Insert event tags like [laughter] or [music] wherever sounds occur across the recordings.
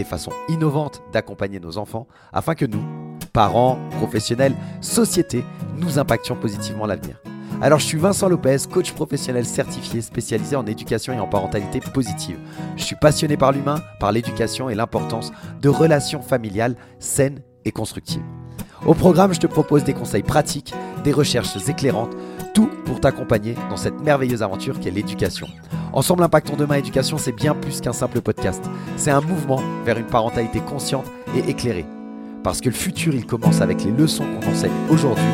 des façons innovantes d'accompagner nos enfants afin que nous, parents, professionnels, société, nous impactions positivement l'avenir. Alors je suis Vincent Lopez, coach professionnel certifié spécialisé en éducation et en parentalité positive. Je suis passionné par l'humain, par l'éducation et l'importance de relations familiales saines et constructives. Au programme, je te propose des conseils pratiques, des recherches éclairantes, tout pour t'accompagner dans cette merveilleuse aventure qu'est l'éducation. Ensemble Impactons Demain Éducation, c'est bien plus qu'un simple podcast. C'est un mouvement vers une parentalité consciente et éclairée. Parce que le futur, il commence avec les leçons qu'on enseigne aujourd'hui.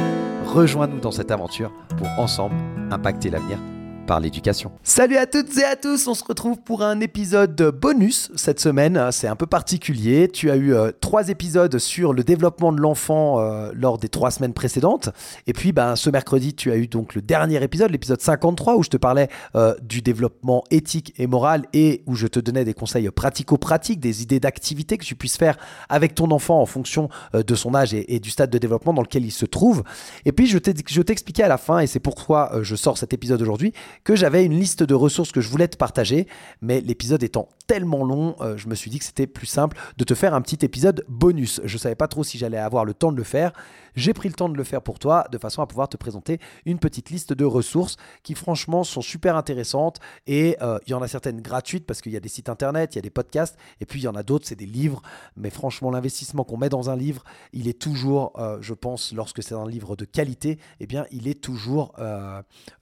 Rejoins-nous dans cette aventure pour ensemble impacter l'avenir par l'éducation. Salut à toutes et à tous, on se retrouve pour un épisode bonus cette semaine. C'est un peu particulier. Tu as eu euh, trois épisodes sur le développement de l'enfant euh, lors des trois semaines précédentes. Et puis ben, ce mercredi, tu as eu donc le dernier épisode, l'épisode 53, où je te parlais euh, du développement éthique et moral et où je te donnais des conseils pratico-pratiques, des idées d'activités que tu puisses faire avec ton enfant en fonction de son âge et, et, du stade de développement dans lequel il se trouve. Et puis je t'expliquais à la fin, et c'est pourquoi je sors cet épisode aujourd'hui, que j'avais une liste de ressources que je voulais te partager, mais l'épisode étant tellement long, euh, je me suis dit que c'était plus simple de te faire un petit épisode bonus. Je ne savais pas trop si j'allais avoir le temps de le faire. J'ai pris le temps de le faire pour toi de façon à pouvoir te présenter une petite liste de ressources qui franchement sont super intéressantes et euh, il y en a certaines gratuites parce qu'il y a des sites internet, il y a des podcasts et puis il y en a d'autres, c'est des livres. Mais franchement, l'investissement qu'on met dans un livre, il est toujours, euh, je pense, lorsque c'est un livre de qualité, eh bien, il est toujours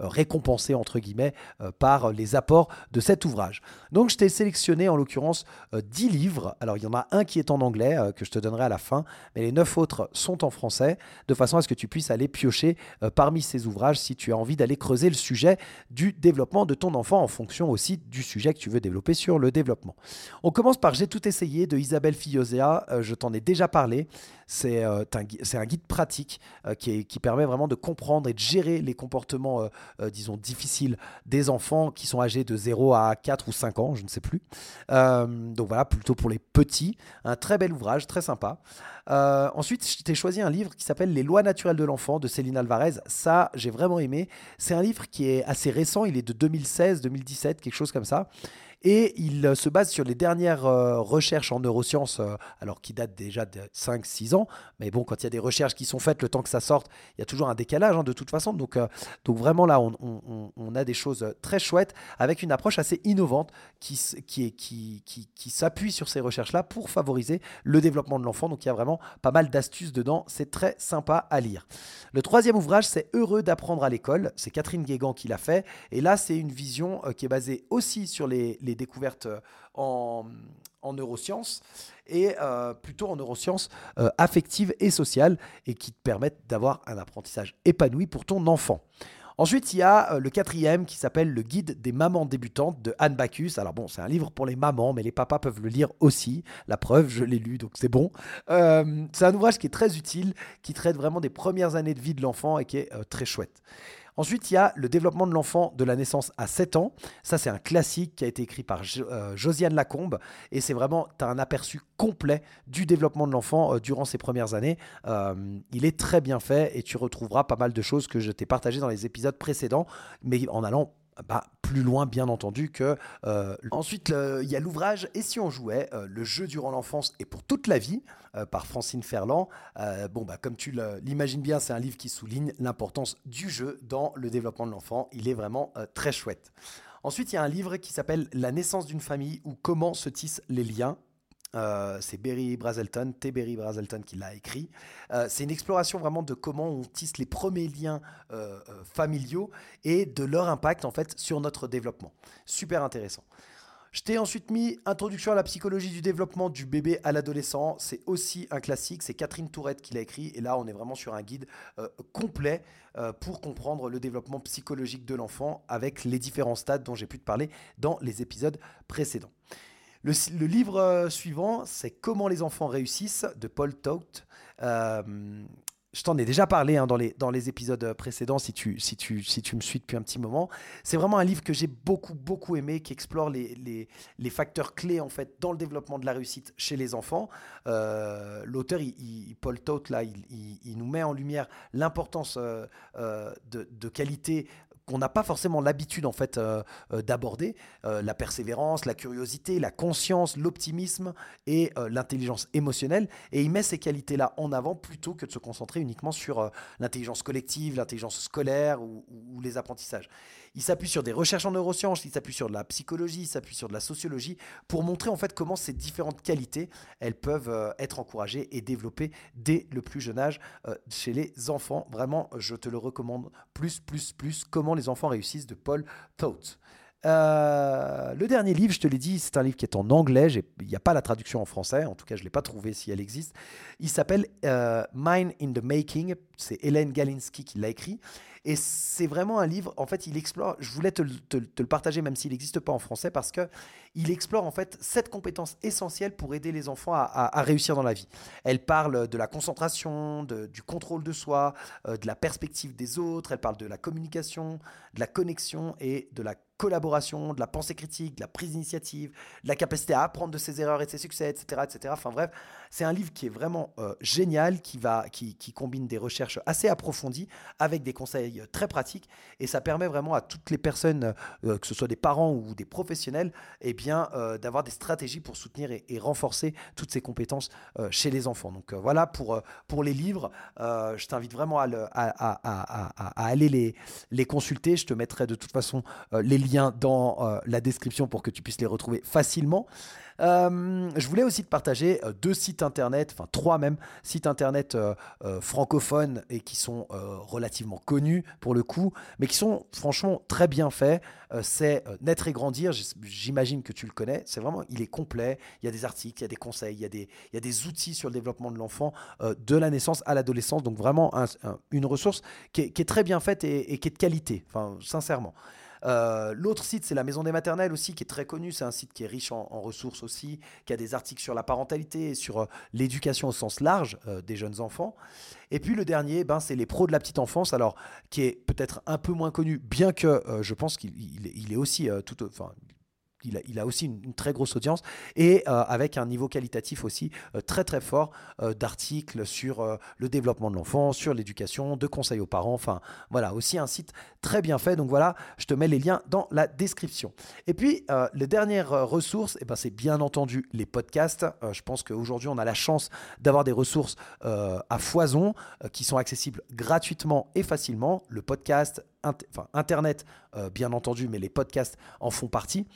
récompensé entre guillemets par les apports de cet ouvrage. Donc, je t'ai sélectionné en l'occurrence 10 euh, livres. Alors il y en a un qui est en anglais euh, que je te donnerai à la fin, mais les 9 autres sont en français, de façon à ce que tu puisses aller piocher euh, parmi ces ouvrages si tu as envie d'aller creuser le sujet du développement de ton enfant en fonction aussi du sujet que tu veux développer sur le développement. On commence par J'ai tout essayé de Isabelle Fiosea, je t'en ai déjà parlé. C'est un, guide pratique qui, qui, permet vraiment de comprendre et de gérer les comportements, disons, difficiles des enfants qui sont âgés de 0 à 4 ou 5 ans, je ne sais plus. Euh, donc voilà, plutôt pour les petits. Un très bel ouvrage, très sympa. Euh, ensuite, je t'ai choisi un livre qui s'appelle Les lois naturelles de l'enfant de Céline Alvarez. Ça, j'ai vraiment aimé. C'est un livre qui est assez récent, il est de 2016, 2017, quelque chose comme ça. Et il euh, se base sur les dernières euh, recherches en neurosciences, euh, alors qui datent déjà de 5-6 ans. Mais bon, quand il y a des recherches qui sont faites, le temps que ça sorte, il y a toujours un décalage hein, de toute façon. Donc, donc vraiment là, on, a des choses très chouettes avec une approche assez innovante qui, qui, qui, qui, s'appuie sur ces recherches-là pour favoriser le développement de l'enfant. Donc il y a vraiment pas mal d'astuces dedans. C'est très sympa à lire. Le troisième ouvrage, c'est Heureux d'apprendre à l'école. C'est Catherine Guégan qui l'a fait. Et là, c'est une vision qui est basée aussi sur les découvertes euh, en, neurosciences et euh, plutôt en neurosciences euh, affectives et sociales et qui te permettent d'avoir un apprentissage épanoui pour ton enfant. Ensuite, il y a le quatrième qui s'appelle Le guide des mamans débutantes de Anne Bacchus. Alors bon, c'est un livre pour les mamans, mais les papas peuvent le lire aussi. La preuve, je l'ai lu, donc c'est bon. c'est un ouvrage qui est très utile, qui traite vraiment des premières années de vie de l'enfant et qui est très chouette. Ensuite, il y a le développement de l'enfant de la naissance à 7 ans. Ça, c'est un classique qui a été écrit par euh, Josiane Lacombe. Et c'est vraiment, tu as un aperçu complet du développement de l'enfant euh, durant ses premières années. Euh, il est très bien fait et tu retrouveras pas mal de choses que je t'ai partagées dans les épisodes précédents, mais en allant bah, plus loin, bien entendu, que. Euh, ensuite, il y a l'ouvrage Et si on jouait Le jeu durant l'enfance et pour toute la vie euh, par Francine Ferland. Euh, bon, bah, comme tu l'imagines bien, c'est un livre qui souligne l'importance du jeu dans le développement de l'enfant. Il est vraiment très chouette. Ensuite, il y a un livre qui s'appelle La naissance d'une famille ou comment se tissent les liens euh, c'est Berry Brazelton, T. Berry Brazelton qui l'a écrit. Euh, c'est une exploration vraiment de comment on tisse les premiers liens euh, familiaux et de leur impact en fait sur notre développement. Super intéressant. Je t'ai ensuite mis Introduction à la psychologie du développement du bébé à l'adolescent. C'est aussi un classique. C'est Catherine Tourette qui l'a écrit. Et là, on est vraiment sur un guide complet pour comprendre le développement psychologique de l'enfant avec les différents stades dont j'ai pu te parler dans les épisodes précédents. Le, livre suivant, c'est Comment les enfants réussissent de Paul Todt je t'en ai déjà parlé hein, dans, les, épisodes précédents si tu, me suis depuis un petit moment. C'est vraiment un livre que j'ai beaucoup, beaucoup aimé, qui explore les, facteurs clés en fait dans le développement de la réussite chez les enfants. Euh, l'auteur, Paul Toth, là, il, nous met en lumière l'importance euh, euh, de, qualité qu'on n'a pas forcément l'habitude en fait euh, euh, d'aborder euh, la persévérance, la curiosité, la conscience, l'optimisme et l'intelligence émotionnelle et il met ces qualités là en avant plutôt que de se concentrer uniquement sur l'intelligence collective, l'intelligence scolaire ou, les apprentissages. Il s'appuie sur des recherches en neurosciences, il s'appuie sur de la psychologie, il s'appuie sur de la sociologie pour montrer en fait comment ces différentes qualités elles peuvent être encouragées et développées dès le plus jeune âge chez les enfants. Vraiment, je te le recommande plus, plus, plus. Comment les enfants réussissent de Paul Thoth. Euh, le dernier livre, je te l'ai dit, c'est un livre qui est en anglais. Il n'y a pas la traduction en français. En tout cas, je ne l'ai pas trouvé si elle existe. Il s'appelle euh, Mine in the Making. C'est Hélène Galinski qui l'a écrit. Et c'est vraiment un livre, en fait, il explore, je voulais te, le partager même s'il n'existe pas en français, parce que il explore en fait sept compétences essentielles pour aider les enfants à, réussir dans la vie. Elle parle de la concentration, du contrôle de soi, euh, de la perspective des autres, elle parle de la communication, de la connexion et de la collaboration, de la pensée critique, de la prise d'initiative, de la capacité à apprendre de ses erreurs et de ses succès, etc. etc. Enfin bref, c'est un livre qui est vraiment euh, génial, qui, va, qui, combine des recherches assez approfondies avec des conseils très pratiques et ça permet vraiment à toutes les personnes, euh, que ce soit des parents ou des professionnels, eh bien, euh, d'avoir des stratégies pour soutenir et, renforcer toutes ces compétences chez les enfants. Donc voilà pour, pour les livres, je t'invite vraiment à, aller les, les consulter. Je te mettrai de toute façon les liens dans euh, la description pour que tu puisses les retrouver facilement. Euh, je voulais aussi te partager euh, deux sites internet, enfin trois même, sites internet francophones et qui sont relativement connus pour le coup, mais qui sont franchement très bien faits. c'est Naître et Grandir, j'imagine que tu le connais. C'est vraiment, il est complet. Il y a des articles, il y a des conseils, il y a des, il y a des outils sur le développement de l'enfant de la naissance à l'adolescence. Donc vraiment une ressource qui est, très bien faite et, et qui est de qualité, enfin sincèrement. Euh, l'autre site, c'est la Maison des Maternelles aussi, qui est très connu. C'est un site qui est riche en, ressources aussi, qui a des articles sur la parentalité et sur euh, l'éducation au sens large euh, des jeunes enfants. Et puis le dernier, ben, c'est les pros de la petite enfance, alors qui est peut-être un peu moins connu, bien que je pense qu'il est aussi tout, il a, aussi une, très grosse audience et euh, avec un niveau qualitatif aussi euh, très très fort euh, d'articles sur le développement de l'enfant, sur l'éducation, de conseils aux parents. Enfin voilà, aussi un site très bien fait. Donc voilà, je te mets les liens dans la description. Et puis les dernières ressources, eh ben, c'est bien entendu les podcasts. je pense qu'aujourd'hui on a la chance d'avoir des ressources à foison qui sont accessibles gratuitement et facilement. Le podcast, Internet, bien entendu, mais les podcasts en font partie.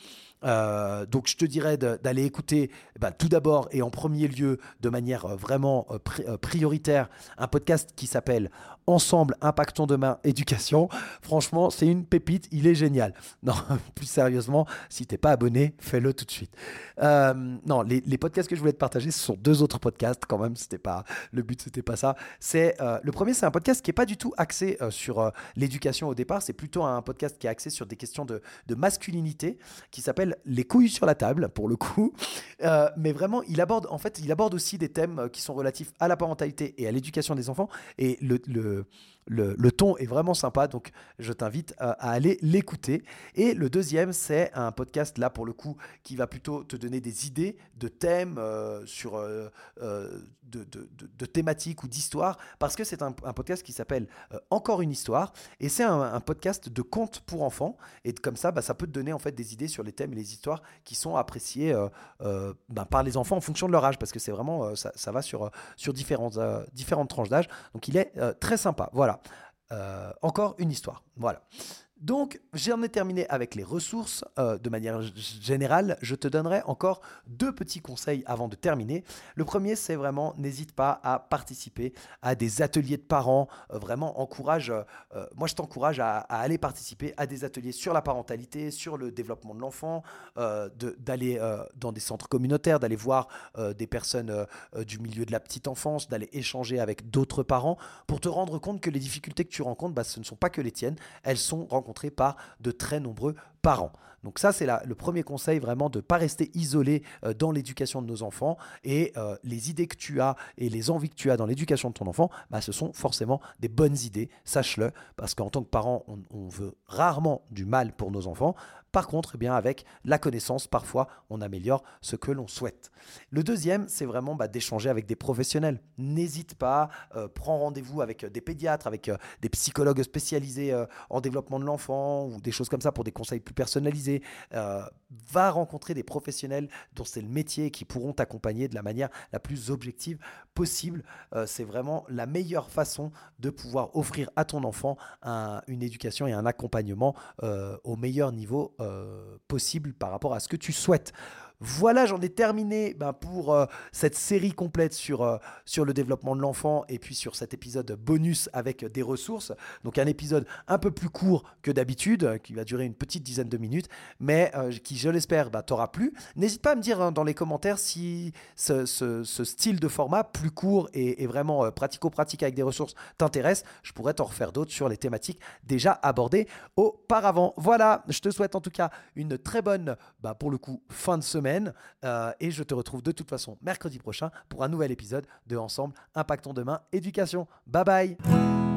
Euh, donc je te dirais d'aller écouter eh ben, tout d'abord et en premier lieu de manière euh, vraiment euh, prioritaire un podcast qui s'appelle Ensemble Impactons Demain Éducation. Franchement, c'est une pépite, il est génial. [laughs] Non, plus sérieusement, si t'es pas abonné, fais-le tout de suite. non, les, podcasts que je voulais te partager, ce sont deux autres podcasts quand même. C'était pas le but, c'était pas ça. C'est le premier, c'est un podcast qui est pas du tout axé sur l'éducation au départ. C'est plutôt un podcast qui est axé sur des questions de, masculinité, qui s'appelle les couilles sur la table, pour le coup. Euh, mais vraiment, il aborde, en fait, il aborde aussi des thèmes euh, qui sont relatifs à la parentalité et à l'éducation des enfants. Et le, le, le, ton est vraiment sympa, donc je t'invite à, aller l'écouter. Et le deuxième, c'est un podcast, là, pour le coup, qui va plutôt te donner des idées de thèmes euh, sur, de, de, de, thématiques ou d'histoires, parce que c'est un, podcast qui s'appelle Encore une histoire. Et c'est un, podcast de contes pour enfants. Et comme ça, bah, ça peut te donner en fait des idées sur les thèmes les histoires qui sont appréciées euh, euh, ben, par les enfants en fonction de leur âge, parce que c'est vraiment, euh, ça, ça, va sur, sur différentes, différentes tranches d'âge. Donc il est très sympa. Voilà. Encore une histoire. Voilà. Donc, j'en ai terminé avec les ressources. Euh, de manière générale, je te donnerai encore deux petits conseils avant de terminer. Le premier, c'est vraiment, n'hésite pas à participer à des ateliers de parents. Euh, vraiment, encourage, euh, moi je t'encourage à, aller participer à des ateliers sur la parentalité, sur le développement de l'enfant, d'aller dans des centres communautaires, d'aller voir des personnes du milieu de la petite enfance, d'aller échanger avec d'autres parents pour te rendre compte que les difficultés que tu rencontres, bah, ce ne sont pas que les tiennes, elles sont rencontrées par de très nombreux parents. Donc ça, c'est le premier conseil vraiment de ne pas rester isolé euh, dans l'éducation de nos enfants. Et euh, les idées que tu as et les envies que tu as dans l'éducation de ton enfant, bah, ce sont forcément des bonnes idées, sache-le, parce qu'en tant que parent, on veut rarement du mal pour nos enfants. Par contre, eh bien, avec la connaissance, parfois, on améliore ce que l'on souhaite. Le deuxième, c'est vraiment bah, d'échanger avec des professionnels. N'hésite pas, euh, prends rendez-vous avec des pédiatres, avec des psychologues spécialisés en développement de l'enfant ou des choses comme ça pour des conseils plus personnalisés. Va rencontrer des professionnels dont c'est le métier qui pourront t'accompagner de la manière la plus objective possible. c'est vraiment la meilleure façon de pouvoir offrir à ton enfant une éducation et un accompagnement au meilleur niveau euh, possible par rapport à ce que tu souhaites. Voilà, j'en ai terminé ben, pour euh, cette série complète sur, euh, sur le développement de l'enfant et puis sur cet épisode bonus avec des ressources. Donc un épisode un peu plus court que d'habitude, qui va durer une petite dizaine de minutes, mais qui, je l'espère, ben, t'aura plu. N'hésite pas à me dire dans les commentaires si ce, style de format plus court et, vraiment pratico-pratique avec des ressources t'intéresse. Je pourrais t'en refaire d'autres sur les thématiques déjà abordées auparavant. Voilà, je te souhaite en tout cas une très bonne, bah, pour le coup, fin de Euh, et je te retrouve de toute façon mercredi prochain pour un nouvel épisode de Ensemble Impactons Demain Éducation. Bye bye